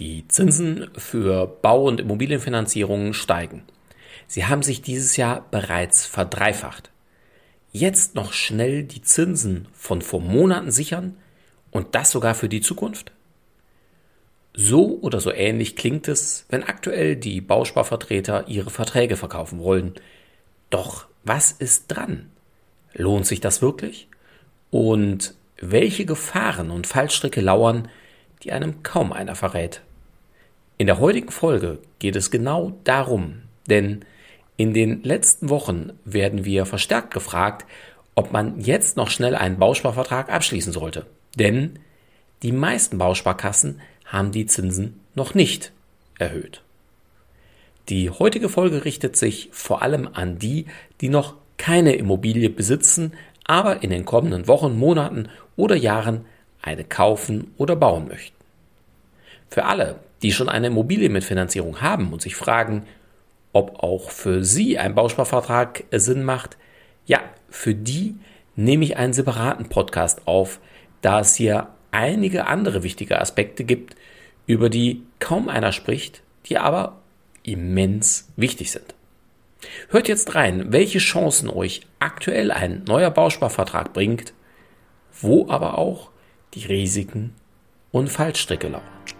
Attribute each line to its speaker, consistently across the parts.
Speaker 1: Die Zinsen für Bau- und Immobilienfinanzierungen steigen. Sie haben sich dieses Jahr bereits verdreifacht. Jetzt noch schnell die Zinsen von vor Monaten sichern und das sogar für die Zukunft? So oder so ähnlich klingt es, wenn aktuell die Bausparvertreter ihre Verträge verkaufen wollen. Doch was ist dran? Lohnt sich das wirklich? Und welche Gefahren und Fallstricke lauern, die einem kaum einer verrät? In der heutigen Folge geht es genau darum, denn in den letzten Wochen werden wir verstärkt gefragt, ob man jetzt noch schnell einen Bausparvertrag abschließen sollte. Denn die meisten Bausparkassen haben die Zinsen noch nicht erhöht. Die heutige Folge richtet sich vor allem an die, die noch keine Immobilie besitzen, aber in den kommenden Wochen, Monaten oder Jahren eine kaufen oder bauen möchten. Für alle, die schon eine Immobilie mit Finanzierung haben und sich fragen, ob auch für sie ein Bausparvertrag Sinn macht, ja, für die nehme ich einen separaten Podcast auf, da es hier einige andere wichtige Aspekte gibt, über die kaum einer spricht, die aber immens wichtig sind. Hört jetzt rein, welche Chancen euch aktuell ein neuer Bausparvertrag bringt, wo aber auch die Risiken und Fallstricke lauern.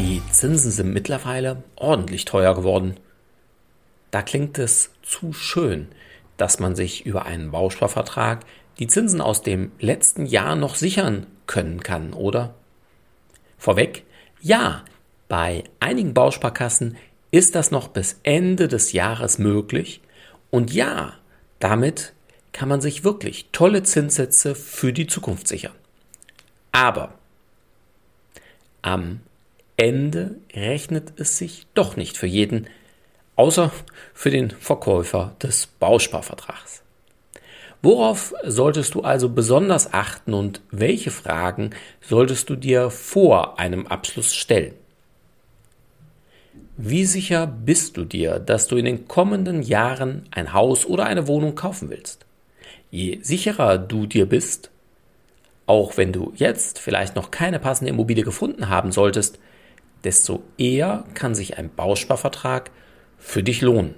Speaker 1: Die Zinsen sind mittlerweile ordentlich teuer geworden. Da klingt es zu schön, dass man sich über einen Bausparvertrag die Zinsen aus dem letzten Jahr noch sichern können kann, oder? Vorweg, ja, bei einigen Bausparkassen ist das noch bis Ende des Jahres möglich und ja, damit kann man sich wirklich tolle Zinssätze für die Zukunft sichern. Aber am Ende rechnet es sich doch nicht für jeden, außer für den Verkäufer des Bausparvertrags. Worauf solltest du also besonders achten und welche Fragen solltest du dir vor einem Abschluss stellen? Wie sicher bist du dir, dass du in den kommenden Jahren ein Haus oder eine Wohnung kaufen willst? Je sicherer du dir bist, auch wenn du jetzt vielleicht noch keine passende Immobilie gefunden haben solltest, desto eher kann sich ein Bausparvertrag für dich lohnen.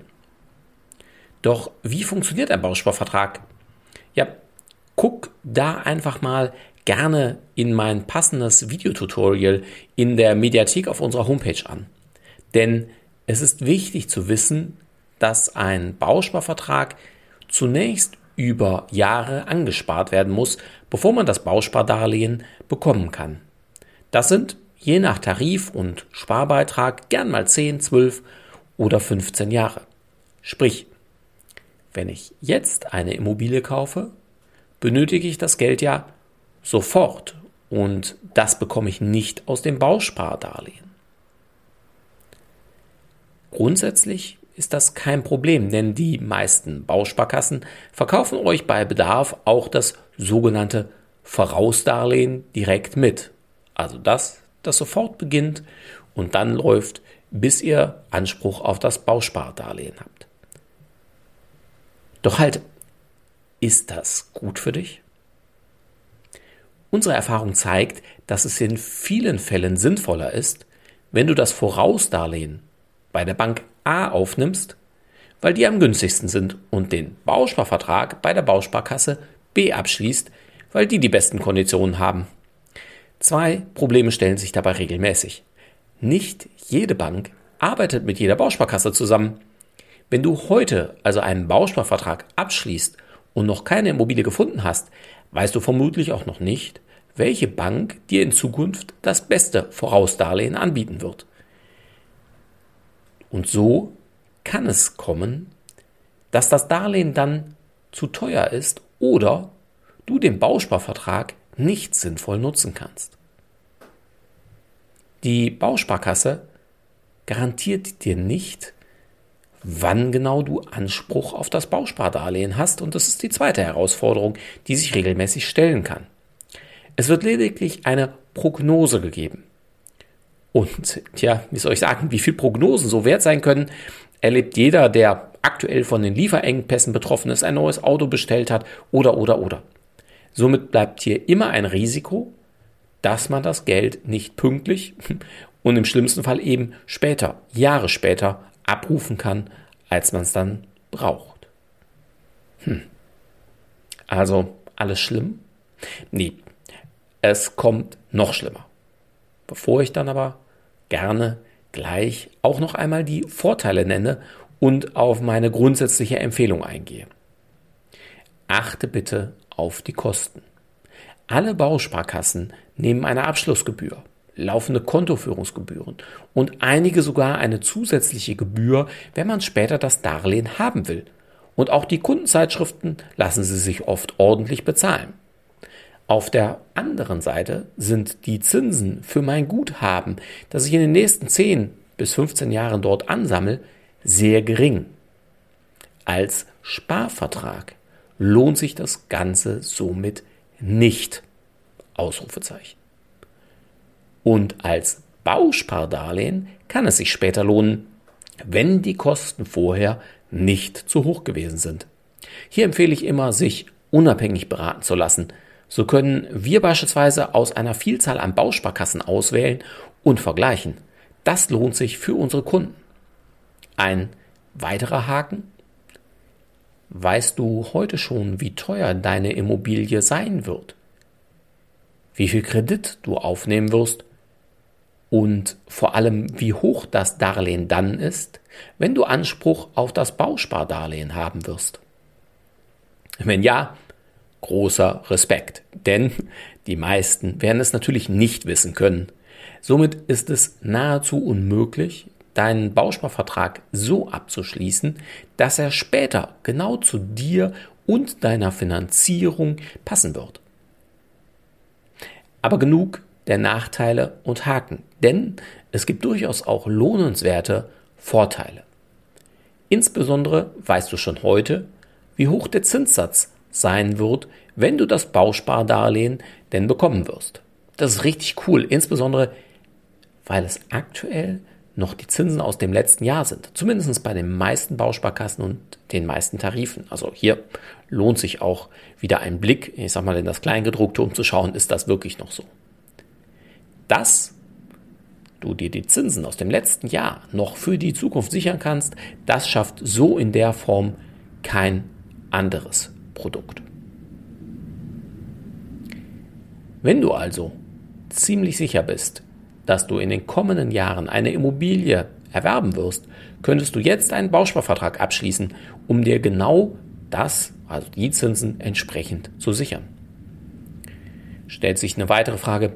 Speaker 1: Doch wie funktioniert ein Bausparvertrag? Ja, guck da einfach mal gerne in mein passendes Videotutorial in der Mediathek auf unserer Homepage an. Denn es ist wichtig zu wissen, dass ein Bausparvertrag zunächst über Jahre angespart werden muss, bevor man das Bauspardarlehen bekommen kann. Das sind je nach Tarif und Sparbeitrag gern mal 10, 12 oder 15 Jahre. Sprich, wenn ich jetzt eine Immobilie kaufe, benötige ich das Geld ja sofort und das bekomme ich nicht aus dem Bauspardarlehen. Grundsätzlich ist das kein Problem, denn die meisten Bausparkassen verkaufen euch bei Bedarf auch das sogenannte Vorausdarlehen direkt mit. Also das, das sofort beginnt und dann läuft, bis ihr Anspruch auf das Bauspardarlehen habt. Doch halt, ist das gut für dich? Unsere Erfahrung zeigt, dass es in vielen Fällen sinnvoller ist, wenn du das Vorausdarlehen bei der Bank A aufnimmst, weil die am günstigsten sind und den Bausparvertrag bei der Bausparkasse B abschließt, weil die die besten Konditionen haben. Zwei Probleme stellen sich dabei regelmäßig. Nicht jede Bank arbeitet mit jeder Bausparkasse zusammen. Wenn du heute also einen Bausparvertrag abschließt und noch keine Immobilie gefunden hast, weißt du vermutlich auch noch nicht, welche Bank dir in Zukunft das beste Vorausdarlehen anbieten wird. Und so kann es kommen, dass das Darlehen dann zu teuer ist oder du den Bausparvertrag nicht sinnvoll nutzen kannst. Die Bausparkasse garantiert dir nicht, wann genau du Anspruch auf das Bauspardarlehen hast und das ist die zweite Herausforderung, die sich regelmäßig stellen kann. Es wird lediglich eine Prognose gegeben. Und ja, wie soll ich sagen, wie viel Prognosen so wert sein können, erlebt jeder, der aktuell von den Lieferengpässen betroffen ist, ein neues Auto bestellt hat oder oder oder. Somit bleibt hier immer ein Risiko, dass man das Geld nicht pünktlich und im schlimmsten Fall eben später, Jahre später abrufen kann, als man es dann braucht. Hm. Also alles schlimm? Nee, es kommt noch schlimmer. Bevor ich dann aber gerne gleich auch noch einmal die Vorteile nenne und auf meine grundsätzliche Empfehlung eingehe. Achte bitte auf die Kosten. Alle Bausparkassen nehmen eine Abschlussgebühr, laufende Kontoführungsgebühren und einige sogar eine zusätzliche Gebühr, wenn man später das Darlehen haben will. Und auch die Kundenzeitschriften lassen sie sich oft ordentlich bezahlen. Auf der anderen Seite sind die Zinsen für mein Guthaben, das ich in den nächsten 10 bis 15 Jahren dort ansammle, sehr gering. Als Sparvertrag lohnt sich das Ganze somit nicht. Ausrufezeichen. Und als Bauspardarlehen kann es sich später lohnen, wenn die Kosten vorher nicht zu hoch gewesen sind. Hier empfehle ich immer, sich unabhängig beraten zu lassen. So können wir beispielsweise aus einer Vielzahl an Bausparkassen auswählen und vergleichen. Das lohnt sich für unsere Kunden. Ein weiterer Haken. Weißt du heute schon, wie teuer deine Immobilie sein wird? Wie viel Kredit du aufnehmen wirst und vor allem, wie hoch das Darlehen dann ist, wenn du Anspruch auf das Bauspardarlehen haben wirst. Wenn ja, großer Respekt, denn die meisten werden es natürlich nicht wissen können. Somit ist es nahezu unmöglich, deinen Bausparvertrag so abzuschließen, dass er später genau zu dir und deiner Finanzierung passen wird. Aber genug der Nachteile und Haken, denn es gibt durchaus auch lohnenswerte Vorteile. Insbesondere weißt du schon heute, wie hoch der Zinssatz sein wird, wenn du das Bauspardarlehen denn bekommen wirst. Das ist richtig cool, insbesondere weil es aktuell noch die Zinsen aus dem letzten Jahr sind. Zumindest bei den meisten Bausparkassen und den meisten Tarifen. Also hier lohnt sich auch wieder ein Blick, ich sag mal, in das Kleingedruckte, um zu schauen, ist das wirklich noch so dass du dir die Zinsen aus dem letzten Jahr noch für die Zukunft sichern kannst, das schafft so in der Form kein anderes Produkt. Wenn du also ziemlich sicher bist, dass du in den kommenden Jahren eine Immobilie erwerben wirst, könntest du jetzt einen Bausparvertrag abschließen, um dir genau das, also die Zinsen entsprechend zu sichern. Stellt sich eine weitere Frage,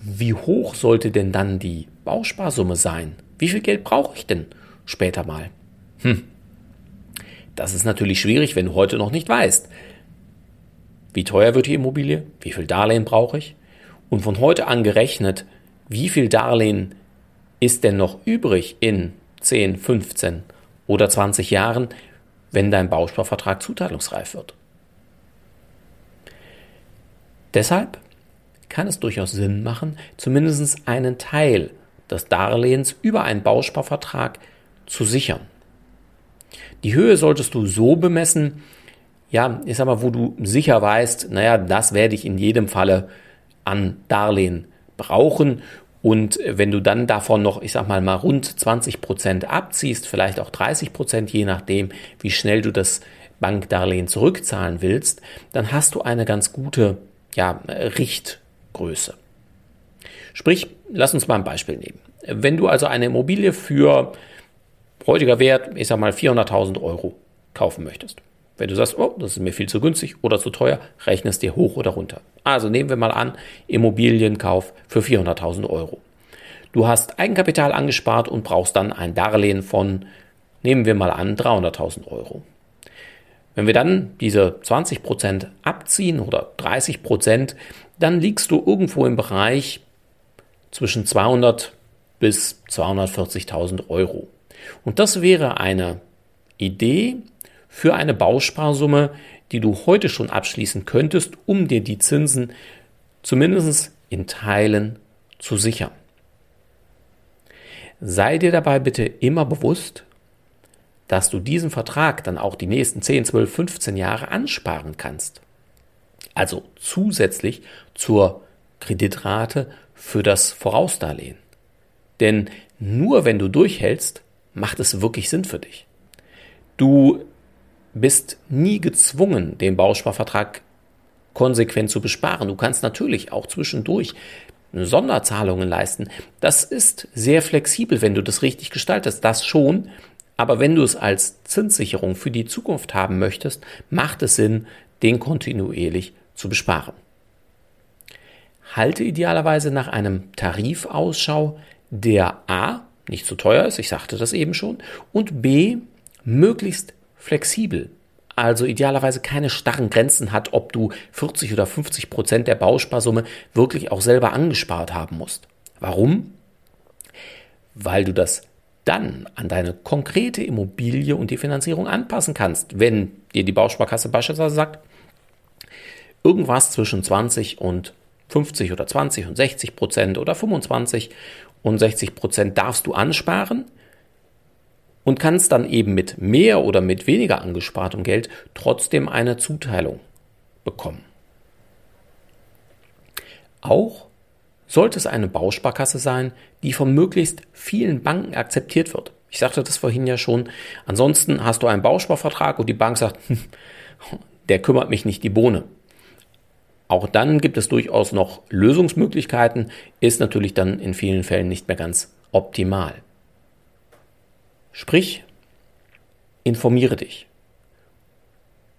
Speaker 1: wie hoch sollte denn dann die Bausparsumme sein? Wie viel Geld brauche ich denn später mal? Hm. Das ist natürlich schwierig, wenn du heute noch nicht weißt. Wie teuer wird die Immobilie? Wie viel Darlehen brauche ich? Und von heute an gerechnet, wie viel Darlehen ist denn noch übrig in 10, 15 oder 20 Jahren, wenn dein Bausparvertrag zuteilungsreif wird? Deshalb kann es durchaus Sinn machen, zumindest einen Teil des Darlehens über einen Bausparvertrag zu sichern. Die Höhe solltest du so bemessen, ja, ich sag wo du sicher weißt, naja, das werde ich in jedem Falle an Darlehen brauchen. Und wenn du dann davon noch, ich sag mal, mal rund 20 Prozent abziehst, vielleicht auch 30 Prozent, je nachdem, wie schnell du das Bankdarlehen zurückzahlen willst, dann hast du eine ganz gute, ja, Richt, Größe. Sprich, lass uns mal ein Beispiel nehmen. Wenn du also eine Immobilie für heutiger Wert, ich sag mal 400.000 Euro kaufen möchtest. Wenn du sagst, oh, das ist mir viel zu günstig oder zu teuer, rechne es dir hoch oder runter. Also nehmen wir mal an, Immobilienkauf für 400.000 Euro. Du hast Eigenkapital angespart und brauchst dann ein Darlehen von, nehmen wir mal an, 300.000 Euro. Wenn wir dann diese 20 Prozent abziehen oder 30%, Prozent, dann liegst du irgendwo im Bereich zwischen 200 bis 240.000 Euro. Und das wäre eine Idee für eine Bausparsumme, die du heute schon abschließen könntest, um dir die Zinsen zumindest in Teilen zu sichern. Sei dir dabei bitte immer bewusst, dass du diesen Vertrag dann auch die nächsten 10, 12, 15 Jahre ansparen kannst. Also zusätzlich zur Kreditrate für das Vorausdarlehen. Denn nur wenn du durchhältst, macht es wirklich Sinn für dich. Du bist nie gezwungen, den Bausparvertrag konsequent zu besparen. Du kannst natürlich auch zwischendurch Sonderzahlungen leisten. Das ist sehr flexibel, wenn du das richtig gestaltest. Das schon. Aber wenn du es als Zinssicherung für die Zukunft haben möchtest, macht es Sinn, den kontinuierlich zu besparen. Halte idealerweise nach einem Tarif Ausschau, der A nicht zu teuer ist, ich sagte das eben schon, und B möglichst flexibel. Also idealerweise keine starren Grenzen hat, ob du 40 oder 50 Prozent der Bausparsumme wirklich auch selber angespart haben musst. Warum? Weil du das dann an deine konkrete Immobilie und die Finanzierung anpassen kannst. Wenn dir die Bausparkasse beispielsweise sagt, irgendwas zwischen 20 und 50 oder 20 und 60 Prozent oder 25 und 60 Prozent darfst du ansparen und kannst dann eben mit mehr oder mit weniger angespartem Geld trotzdem eine Zuteilung bekommen. Auch sollte es eine Bausparkasse sein, die von möglichst vielen Banken akzeptiert wird. Ich sagte das vorhin ja schon. Ansonsten hast du einen Bausparvertrag und die Bank sagt, der kümmert mich nicht die Bohne. Auch dann gibt es durchaus noch Lösungsmöglichkeiten, ist natürlich dann in vielen Fällen nicht mehr ganz optimal. Sprich, informiere dich.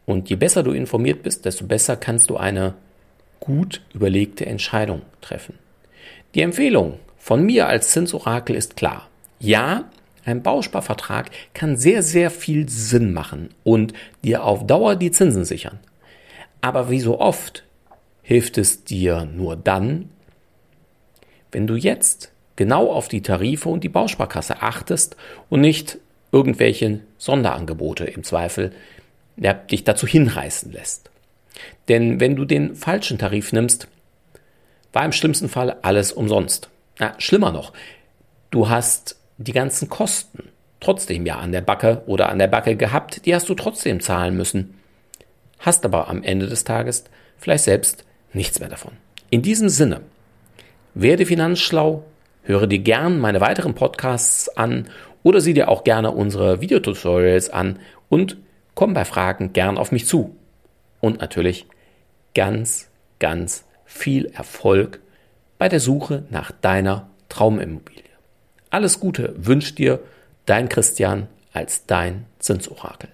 Speaker 1: Und je besser du informiert bist, desto besser kannst du eine gut überlegte Entscheidung treffen. Die Empfehlung von mir als Zinsorakel ist klar. Ja, ein Bausparvertrag kann sehr, sehr viel Sinn machen und dir auf Dauer die Zinsen sichern. Aber wie so oft hilft es dir nur dann, wenn du jetzt genau auf die Tarife und die Bausparkasse achtest und nicht irgendwelche Sonderangebote im Zweifel ja, dich dazu hinreißen lässt. Denn wenn du den falschen Tarif nimmst, war im schlimmsten Fall alles umsonst. Na, schlimmer noch, du hast die ganzen Kosten trotzdem ja an der Backe oder an der Backe gehabt, die hast du trotzdem zahlen müssen. Hast aber am Ende des Tages vielleicht selbst nichts mehr davon. In diesem Sinne, werde finanzschlau, höre dir gern meine weiteren Podcasts an oder sieh dir auch gerne unsere Videotutorials an und komm bei Fragen gern auf mich zu. Und natürlich ganz, ganz viel Erfolg bei der Suche nach deiner Traumimmobilie. Alles Gute wünscht dir dein Christian als dein Zinsorakel.